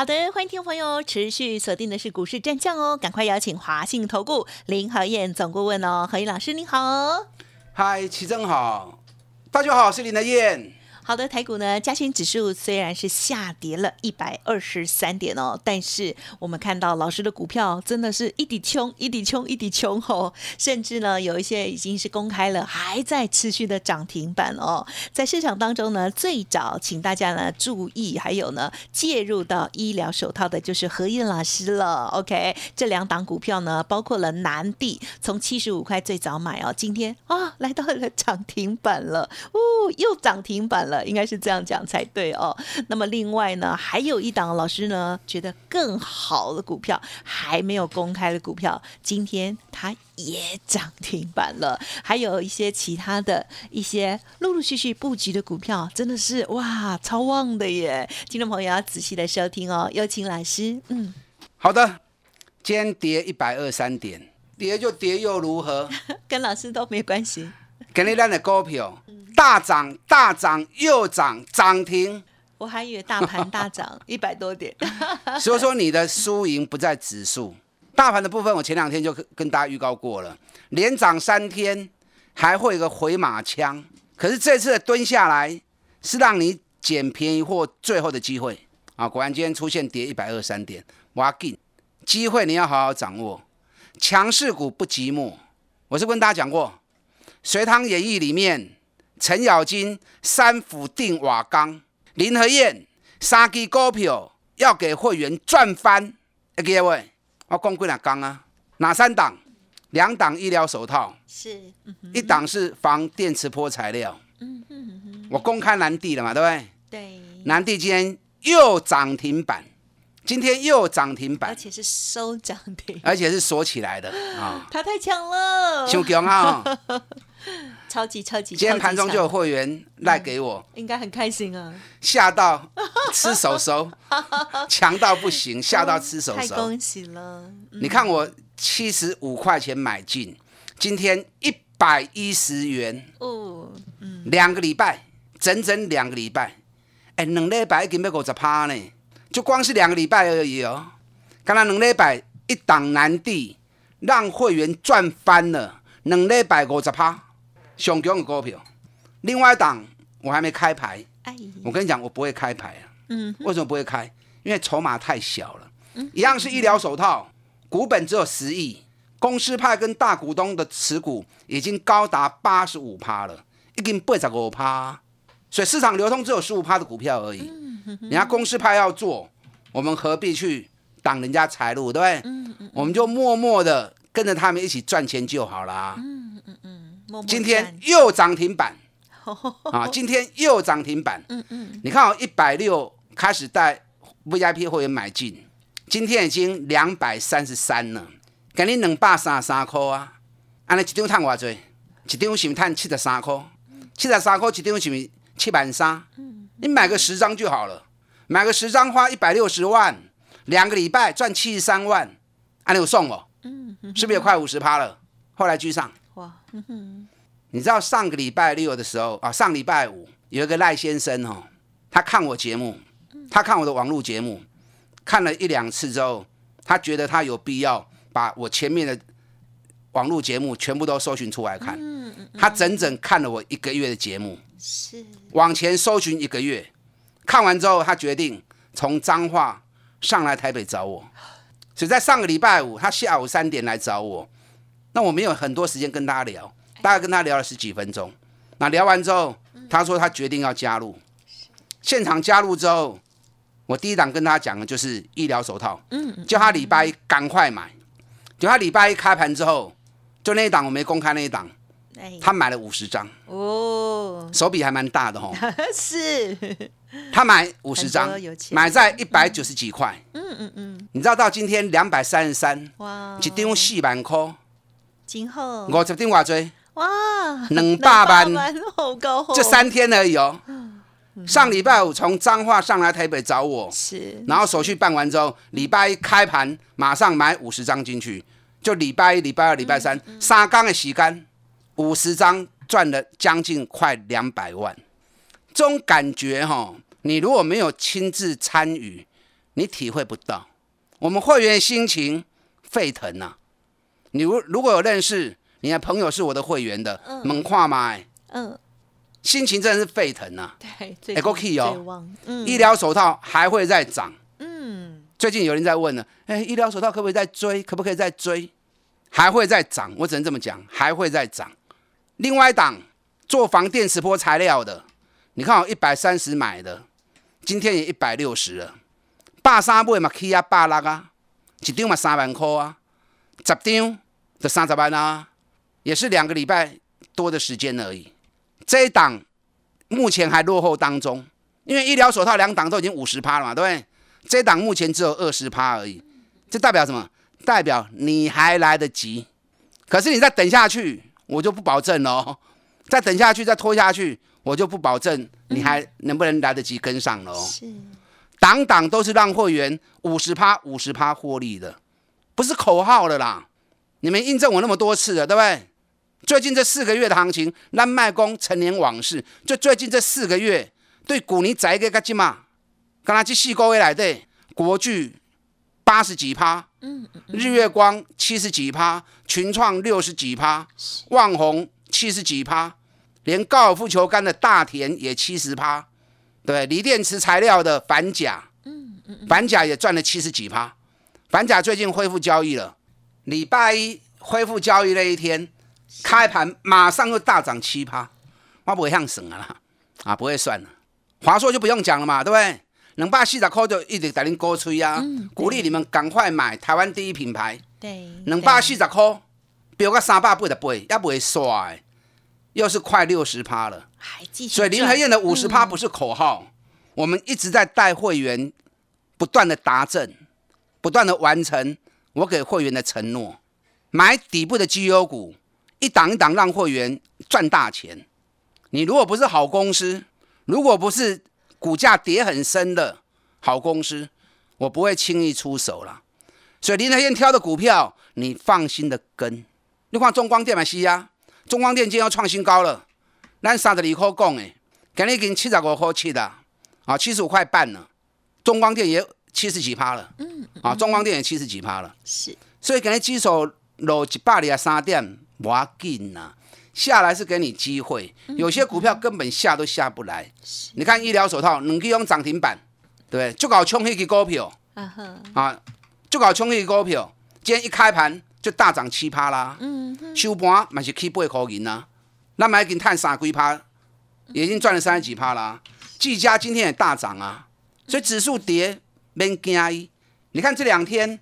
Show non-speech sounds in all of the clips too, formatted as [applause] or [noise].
好的，欢迎听众朋友持续锁定的是股市战将哦，赶快邀请华信投顾林和燕总顾问哦，何燕老师您好。嗨，齐正好，大家好，我是林和燕。好的，台股呢，加权指数虽然是下跌了一百二十三点哦，但是我们看到老师的股票真的是一滴穷，一滴穷，一滴穷哦，甚至呢有一些已经是公开了，还在持续的涨停板哦。在市场当中呢，最早请大家呢注意，还有呢介入到医疗手套的就是何燕老师了。OK，这两档股票呢，包括了南地，从七十五块最早买哦，今天啊来到了涨停板了，哦，又涨停板了。应该是这样讲才对哦。那么另外呢，还有一档老师呢觉得更好的股票还没有公开的股票，今天它也涨停板了。还有一些其他的一些陆陆续续布局的股票，真的是哇超旺的耶！听众朋友要仔细的收听哦。有请老师，嗯，好的。今天跌一百二三点，跌就跌又如何？[laughs] 跟老师都没关系。给你烂的股票。大涨大涨又涨涨停，我还以为大盘大涨 [laughs] 一百多点。[laughs] 所以说你的输赢不在指数，大盘的部分我前两天就跟大家预告过了，连涨三天还会有个回马枪。可是这次的蹲下来是让你捡便宜或最后的机会啊！果然今天出现跌一百二三点，挖进机会你要好好掌握，强势股不寂寞。我是跟大家讲过，《隋唐演义》里面。程咬金三斧定瓦岗，林和燕三支股票要给会员赚翻。各位，我讲几哪刚啊？哪三档？两档医疗手套，是，一档是防电磁波材料。嗯嗯我公开南地了嘛，对不对？对。南地今天又涨停板，今天又涨停板，而且是收涨停，而且是锁起来的啊！[laughs] 他太强了，太强啊！[laughs] 超级超级，今天盘中就有会员赖给我，应该很开心啊！吓到吃手手，[laughs] 强到不行，吓到吃手手，太恭喜了！你看我七十五块钱买进，今天一百一十元。哦，嗯，两个礼拜，整整两个礼拜，哎，两礼拜已经要五十趴呢，就光是两个礼拜而已哦。刚才两礼拜一档难地，让会员赚翻了，两礼拜五十趴。熊强的股票，另外一档我还没开牌。我跟你讲，我不会开牌啊。嗯，为什么不会开？因为筹码太小了。嗯，一样是医疗手套，股本只有十亿，公司派跟大股东的持股已经高达八十五趴了，已经八十五趴，所以市场流通只有十五趴的股票而已。人家公司派要做，我们何必去挡人家财路，对不对？嗯嗯，我们就默默的跟着他们一起赚钱就好了。嗯嗯嗯。今天又涨停板 [laughs] 啊！今天又涨停板。嗯嗯，你看我一百六开始带 VIP 会员买进，今天已经两百三十三了，给你两百三十三块啊！安尼一张赚偌济？一张是不赚七十三块？七十三块一张是不七万三？你买个十张就好了，买个十张花一百六十万，两个礼拜赚七十三万，安尼有送我？嗯，是不是也快五十趴了？后来居上。哇，你知道上个礼拜六的时候啊，上礼拜五有一个赖先生哦，他看我节目，他看我的网络节目，看了一两次之后，他觉得他有必要把我前面的网络节目全部都搜寻出来看。他整整看了我一个月的节目，是。往前搜寻一个月，看完之后，他决定从彰化上来台北找我，所以在上个礼拜五，他下午三点来找我。那我没有很多时间跟大家聊，大概跟他聊了十几分钟。那聊完之后，他说他决定要加入。现场加入之后，我第一档跟他讲的就是医疗手套，嗯，叫他礼拜一赶快买。就他礼拜一开盘之后，就那一档我没公开那一档，他买了五十张哦，手笔还蛮大的哦。[laughs] 是，他买五十张，买在一百九十几块。嗯嗯嗯，你知道到今天两百三十三，哇，一张四万块。今后。五十点偌多，哇，两百万。好高，这三天而已哦。上礼拜五从彰化上来台北找我，是，然后手续办完之后，礼拜一开盘马上买五十张进去，就礼拜一、礼拜二、礼拜三三缸的洗干，五十张赚了将近快两百万。这种感觉哈，你如果没有亲自参与，你体会不到。我们会员心情沸腾呐！你如如果有认识你的朋友是我的会员的，猛跨买，嗯。心情真的是沸腾呐！对，哎，够 key 哦。嗯，医疗手套还会再涨。嗯，最近有人在问呢，哎，医疗手套可不可以再追？可不可以再追？还会再涨，我只能这么讲，还会再涨。另外一档做防电磁波材料的，你看我一百三十买的，今天也一百六十了。八三买嘛起啊八六啊，一张嘛三万块啊，十张的三十万啊，也是两个礼拜多的时间而已。这一档目前还落后当中，因为医疗手套两档都已经五十趴了嘛，对不对？这一档目前只有二十趴而已，这代表什么？代表你还来得及。可是你再等下去，我就不保证喽。再等下去，再拖下去，我就不保证你还能不能来得及跟上喽。是，档档都是让会员五十趴、五十趴获利的，不是口号了啦。你们印证我那么多次了，对不对？最近这四个月的行情，让卖工陈年往事。就最近这四个月，对股尼宅个个几嘛？刚才去细高位来的国巨八十几趴，日月光七十几趴，群创六十几趴，旺宏七十几趴，连高尔夫球杆的大田也七十趴，对，锂电池材料的反甲，嗯嗯，反甲也赚了七十几趴。反甲最近恢复交易了，礼拜一恢复交易那一天。开盘马上又大涨七趴，我不会向省啊啦，啊不会算了。华硕就不用讲了嘛，对不对？两百四十块就一直在恁鼓吹啊，鼓励你们赶快买台湾第一品牌。对，两百四十块飙个三百八十八，也不会刷，又是快六十趴了。还继续。所以林和燕的五十趴不是口号，我们一直在带会员不断的达阵，不断的完成我给会员的承诺，买底部的绩优股。一档一档让会员赚大钱。你如果不是好公司，如果不是股价跌很深的好公司，我不会轻易出手了。所以林台燕挑的股票，你放心的跟。你看中光电嘛，是啊，中光电今天要创新高了。咱三十二块讲诶，今日已经七十五块七的，啊，七十五块半了。中光电也七十几趴了，嗯，啊，中光电也七十几趴了。是，所以今日指数落一百二十三点。不要紧呐，下来是给你机会。有些股票根本下都下不来。你看医疗手套，两支用涨停板，对，就搞冲那支股票，啊，就搞冲那支股票，今天一开盘就大涨七趴啦。嗯，收盘嘛是起八块银呐，那买给探三几趴，已经赚了三十几趴啦。技嘉今天也大涨啊，所以指数跌免惊。你看这两天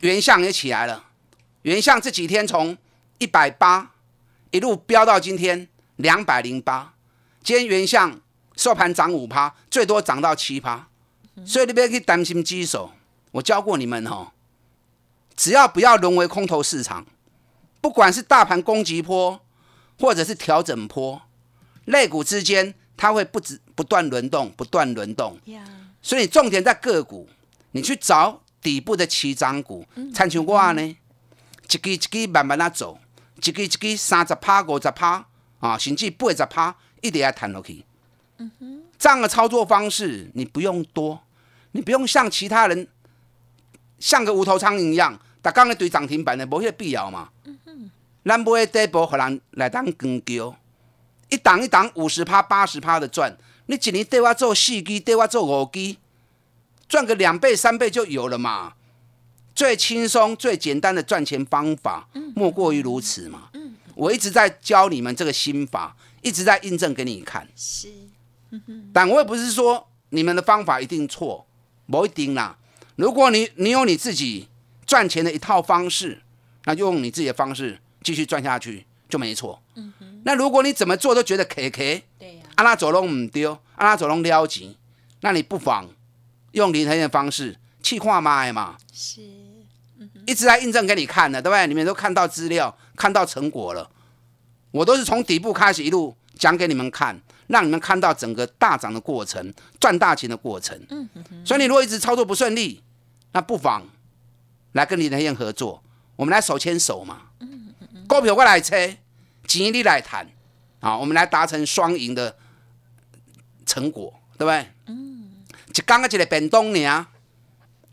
原相也起来了，原相这几天从一百八一路飙到今天两百零八，今天原相收盘涨五趴，最多涨到七趴，所以你不要去担心基手。我教过你们哦，只要不要沦为空头市场，不管是大盘攻击波或者是调整波，类股之间它会不止不断轮动，不断轮动。所以重点在个股，你去找底部的起涨股，参像我呢，一支一支慢慢啊走。一支一支三十趴、五十趴啊，甚至八十趴，一定要弹落去。这样的操作方式，你不用多，你不用像其他人像个无头苍蝇一样，打刚一堆涨停板的，无迄必要嘛。嗯哼，咱买底部，互人来当跟叫，一档一档五十趴、八十趴的赚，你一年对我做四支，对我做五支，赚个两倍、三倍就有了嘛。最轻松、最简单的赚钱方法，莫过于如此嘛。我一直在教你们这个心法，一直在印证给你看。是，[laughs] 但我也不是说你们的方法一定错，不一定啦。如果你你有你自己赚钱的一套方式，那就用你自己的方式继续赚下去就没错。那如果你怎么做都觉得 K K，对呀，阿拉走龙唔丢，阿拉走龙撩钱，那你不妨用林腾的方式去跨买嘛。是。一直在印证给你看的，对不对？你们都看到资料，看到成果了。我都是从底部开始一路讲给你们看，让你们看到整个大涨的过程，赚大钱的过程。嗯所以你如果一直操作不顺利，那不妨来跟林德燕合作，我们来手牵手嘛。嗯股票我来车，钱你来谈，好，我们来达成双赢的成果，对不对？嗯。就刚刚一个便当呢，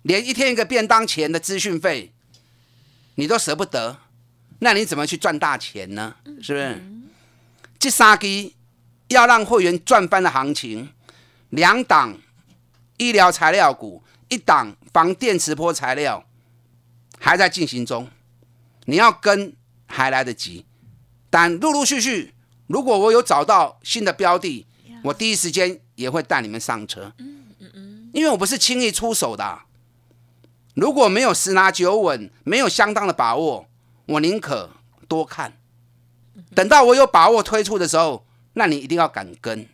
连一天一个便当钱的资讯费，你都舍不得。那你怎么去赚大钱呢？是不是？这三基要让会员赚翻的行情，两档医疗材料股，一档防电磁波材料还在进行中。你要跟还来得及，但陆陆续续，如果我有找到新的标的，我第一时间也会带你们上车。嗯嗯嗯因为我不是轻易出手的，如果没有十拿九稳，没有相当的把握。我宁可多看，等到我有把握推出的时候，那你一定要敢跟，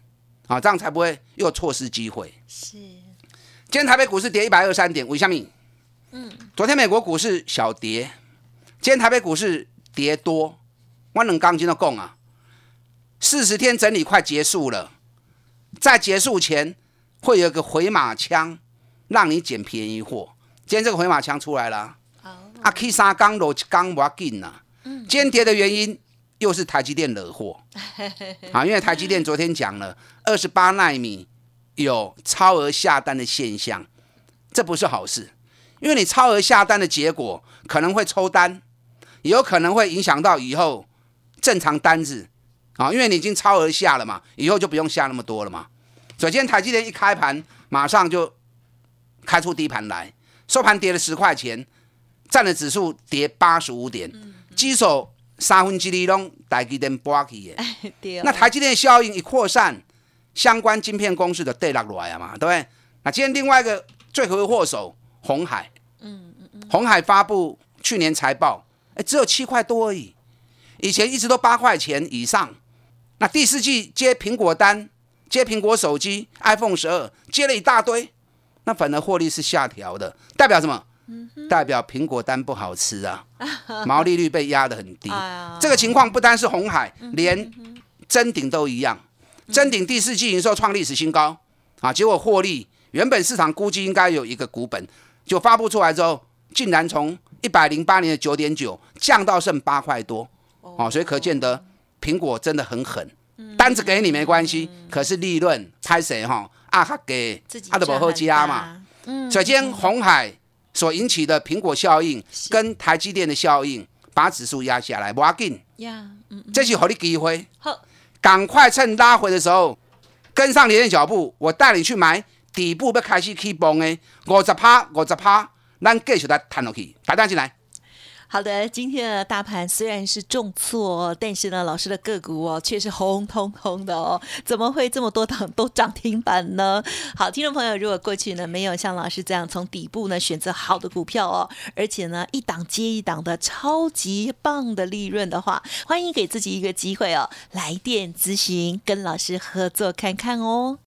啊，这样才不会又错失机会。是，今天台北股市跌一百二十三点，为什么？嗯，昨天美国股市小跌，今天台北股市跌多。我能钢筋的供啊，四十天整理快结束了，在结束前会有个回马枪，让你捡便宜货。今天这个回马枪出来了。啊，K 三刚落一刚要紧呐。间谍的原因又是台积电惹祸 [laughs] 啊，因为台积电昨天讲了二十八纳米有超额下单的现象，这不是好事，因为你超额下单的结果可能会抽单，也有可能会影响到以后正常单子啊，因为你已经超额下了嘛，以后就不用下那么多了嘛。首先台积电一开盘马上就开出低盘来，收盘跌了十块钱。占的指数跌八十五点，基手三分之二拢台积电拨去的。那台积电效应一扩散，相关晶片公司的跌落来啊嘛，对不对？那今天另外一个罪魁祸首红海，嗯嗯嗯，红海发布去年财报，哎，只有七块多而已，以前一直都八块钱以上。那第四季接苹果单，接苹果手机 iPhone 十二，接了一大堆，那反而获利是下调的，代表什么？代表苹果单不好吃啊，[laughs] 毛利率被压得很低。这个情况不单是红海，连真顶都一样。真顶第四季营收创历史新高啊，结果获利原本市场估计应该有一个股本，就发布出来之后，竟然从一百零八年的九点九降到剩八块多哦，所以可见得苹果真的很狠。单子给你没关系，可是利润拍谁哈？啊，哈给他的不好加嘛。首先红海。所引起的苹果效应跟台积电的效应，把指数压下来，不要紧。呀，这是好的机会。好，赶快趁拉回的时候跟上连的脚步，我带你去买底部要开始起崩的五十趴，五十趴，咱继续来谈落去，大家进来。好的，今天的大盘虽然是重挫，但是呢，老师的个股哦却是红彤彤的哦，怎么会这么多档都涨停板呢？[laughs] 好，听众朋友，如果过去呢没有像老师这样从底部呢选择好的股票哦，而且呢一档接一档的超级棒的利润的话，欢迎给自己一个机会哦，来电咨询，跟老师合作看看哦。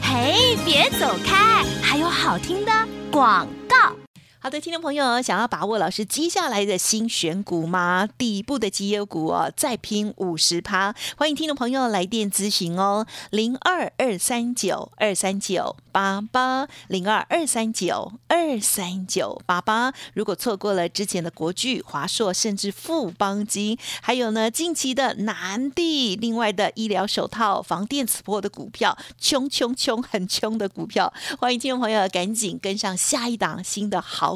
嘿，别走开，还有好听的广告。好的，听众朋友，想要把握老师接下来的新选股吗？底部的绩优股哦，再拼五十趴，欢迎听众朋友来电咨询哦，零二二三九二三九八八零二二三九二三九八八。如果错过了之前的国巨、华硕，甚至富邦金，还有呢近期的南地，另外的医疗手套、防电磁波的股票，穷穷穷很穷的股票，欢迎听众朋友赶紧跟上下一档新的好。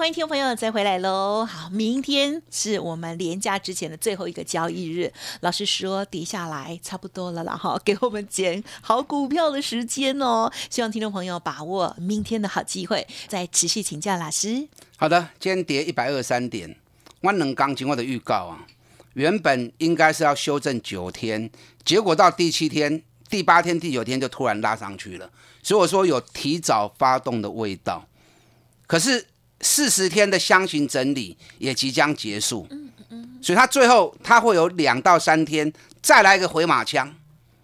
欢迎听众朋友再回来喽。好，明天是我们连假之前的最后一个交易日，老师说跌下来差不多了啦，哈，给我们捡好股票的时间哦。希望听众朋友把握明天的好机会，再持续请教老师。好的，今天跌一百二三点，万能钢经过的预告啊，原本应该是要修正九天，结果到第七天、第八天、第九天就突然拉上去了，所以我说有提早发动的味道。可是四十天的箱型整理也即将结束，所以它最后它会有两到三天再来一个回马枪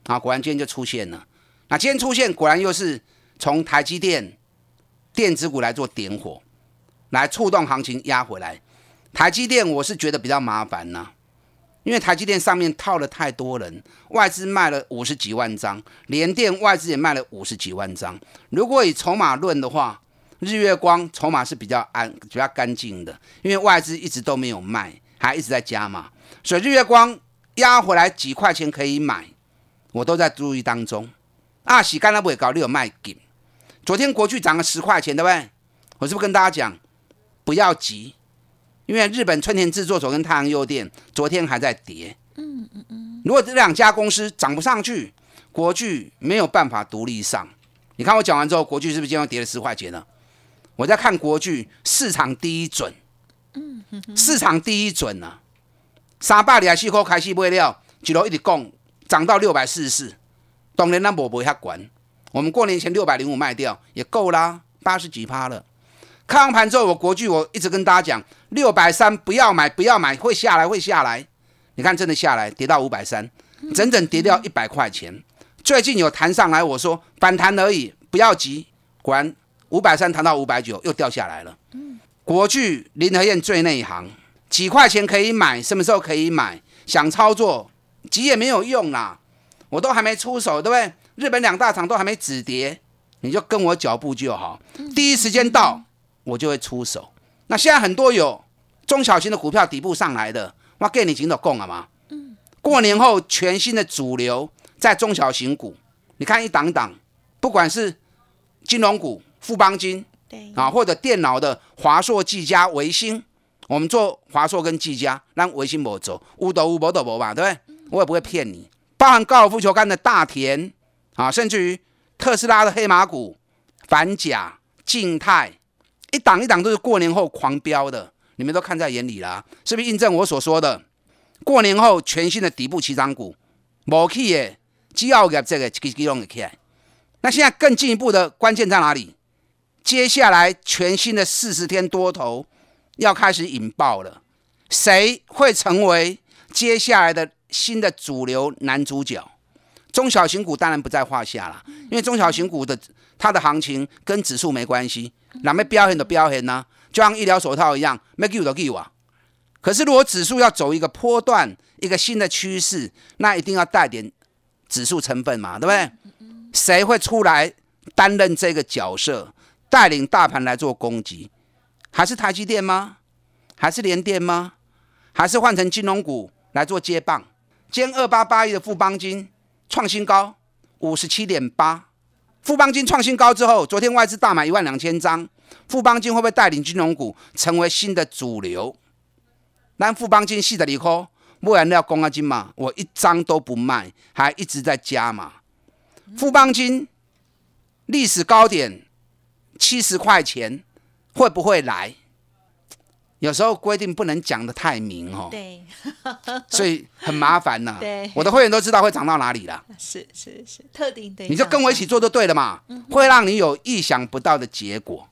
啊！果然今天就出现了。那今天出现果然又是从台积电电子股来做点火，来触动行情压回来。台积电我是觉得比较麻烦呐，因为台积电上面套了太多人，外资卖了五十几万张，联电外资也卖了五十几万张。如果以筹码论的话，日月光筹码是比较安、比较干净的，因为外资一直都没有卖，还一直在加嘛，所以日月光压回来几块钱可以买，我都在注意当中。啊，洗干了不会搞，你有卖给。昨天国巨涨了十块钱，对不对？我是不是跟大家讲，不要急，因为日本春田制作所跟太阳诱电昨天还在跌。嗯嗯嗯。如果这两家公司涨不上去，国巨没有办法独立上。你看我讲完之后，国巨是不是今天跌了十块钱了？我在看国剧，市场第一准，市场第一准啊！三百二十块开始买了，一路一直降，涨到六百四十四。当然咱无买遐管，我们过年前六百零五卖掉也够啦，八十几趴了。看完盘之后，我国剧我一直跟大家讲，六百三不要买，不要买，会下来，会下来。你看真的下来，跌到五百三，整整跌掉一百块钱。最近有弹上来，我说反弹而已，不要急。果然。五百三谈到五百九，又掉下来了。国巨、林和燕最内行，几块钱可以买，什么时候可以买？想操作急也没有用啦，我都还没出手，对不对？日本两大厂都还没止跌，你就跟我脚步就好。第一时间到，我就会出手。那现在很多有中小型的股票底部上来的，我给你紧都供了吗？过年后全新的主流在中小型股，你看一档档，不管是金融股。富邦金，对啊，或者电脑的华硕、技嘉、维新，我们做华硕跟技嘉，让维新没走，乌斗乌博斗博吧，对不对？我也不会骗你。包含高尔夫球杆的大田啊，甚至于特斯拉的黑马股、反甲、静态，一档一档都是过年后狂飙的，你们都看在眼里啦，是不是印证我所说的？过年后全新的底部起涨股，冇去耶，只要给这个几几弄起来。那现在更进一步的关键在哪里？接下来全新的四十天多头要开始引爆了，谁会成为接下来的新的主流男主角？中小型股当然不在话下了，因为中小型股的它的行情跟指数没关系，哪没标很的标很呢？就像医疗手套一样，没给我的给我。可是如果指数要走一个波段，一个新的趋势，那一定要带点指数成分嘛，对不对？谁会出来担任这个角色？带领大盘来做攻击，还是台积电吗？还是联电吗？还是换成金融股来做接棒？今二八八一的富邦金创新高五十七点八，富邦金创新高之后，昨天外资大买一万两千张，富邦金会不会带领金融股成为新的主流？那富邦金系的利科，不然要公啊金嘛，我一张都不卖，还一直在加嘛。富邦金历史高点。七十块钱会不会来？有时候规定不能讲的太明哦，对，[laughs] 所以很麻烦呢。对，我的会员都知道会涨到哪里了。是是是，特定的，你就跟我一起做就对了嘛，会让你有意想不到的结果。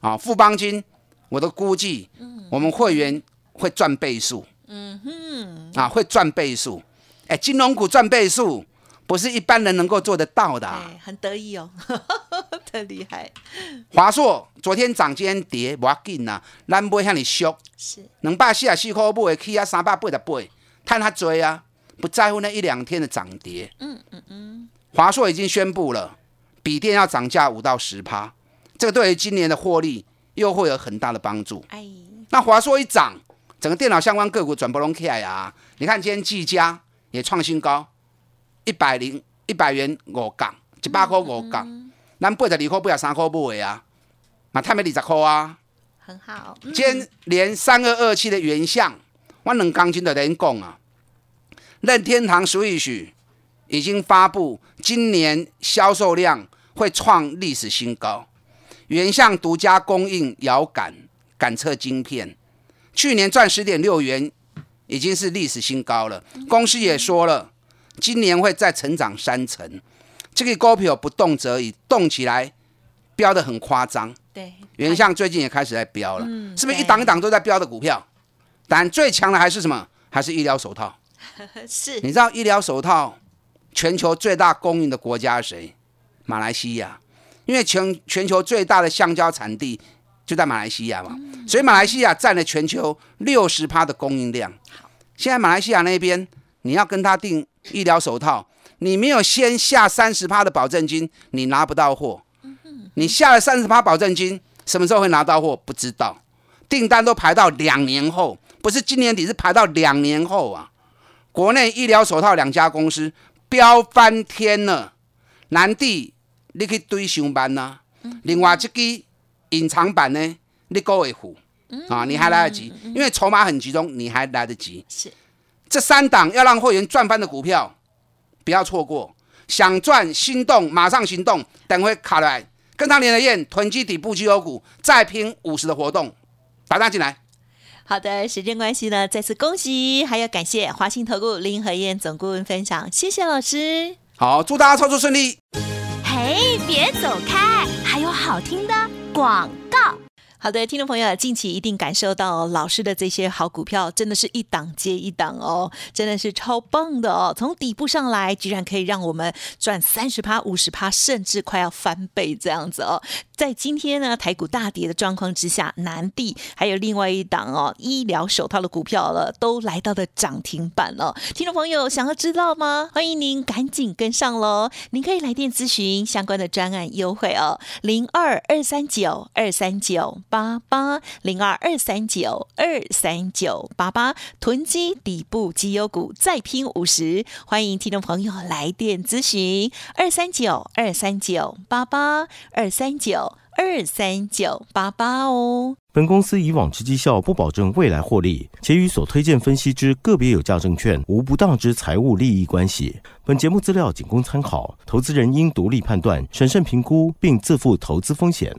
啊，富邦金，我的估计，我们会员会赚倍数。嗯哼，啊，会赚倍数。哎，金融股赚倍数。不是一般人能够做得到的，很得意哦，特厉害。华硕昨天涨，今天跌，不要紧呐，咱不会向你俗。是，两百四十四块买起啊，三百八十八，赚他追啊，不在乎那一两天的涨跌。嗯嗯嗯。华硕已经宣布了，笔电要涨价五到十趴，这个对于今年的获利又会有很大的帮助。哎，那华硕一涨，整个电脑相关个股转不拢起来啊！你看今天技嘉也创新高。一百零一百元五港，一百块五港，咱八十二块不要三块买啊，嘛太没二十块啊，很好。今天连三二二七的原相，我两钢筋的人讲啊，任天堂 Switch 已经发布今年销售量会创历史新高，原相独家供应遥感感测晶片，去年赚十点六元，已经是历史新高了。公司也说了，今年会再成长三成。这个股票不动则已，动起来飙的很夸张。对，原相最近也开始在飙了，是不是一档一档都在飙的股票？但最强的还是什么？还是医疗手套。[laughs] 是，你知道医疗手套？全球最大供应的国家是谁？马来西亚，因为全全球最大的橡胶产地就在马来西亚嘛，所以马来西亚占了全球六十趴的供应量。现在马来西亚那边你要跟他订医疗手套，你没有先下三十趴的保证金，你拿不到货。你下了三十趴保证金，什么时候会拿到货？不知道，订单都排到两年后，不是今年底，是排到两年后啊。国内医疗手套两家公司。飙翻天了！南地你可以堆上班呐，另外这个隐藏版呢，你够会付啊，你还来得及，因为筹码很集中，你还来得及。是这三档要让会员赚翻的股票，不要错过。想赚心动，马上行动，等会卡来跟他连了燕囤积底部绩优股，再拼五十的活动，打单进来。好的，时间关系呢，再次恭喜，还要感谢华信投顾林和燕总顾问分享，谢谢老师。好，祝大家操作顺利。嘿，别走开，还有好听的广告。好的，听众朋友，近期一定感受到老师的这些好股票，真的是一档接一档哦，真的是超棒的哦。从底部上来，居然可以让我们赚三十趴、五十趴，甚至快要翻倍这样子哦。在今天呢，台股大跌的状况之下，南地还有另外一档哦，医疗手套的股票了，都来到了涨停板了。听众朋友，想要知道吗？欢迎您赶紧跟上喽！您可以来电咨询相关的专案优惠哦，零二二三九二三九。八八零二二三九二三九八八囤积底部绩优股再拼五十，欢迎听众朋友来电咨询二三九二三九八八二三九二三九八八哦。本公司以往之绩效不保证未来获利，且与所推荐分析之个别有价证券无不当之财务利益关系。本节目资料仅供参考，投资人应独立判断、审慎评估，并自负投资风险。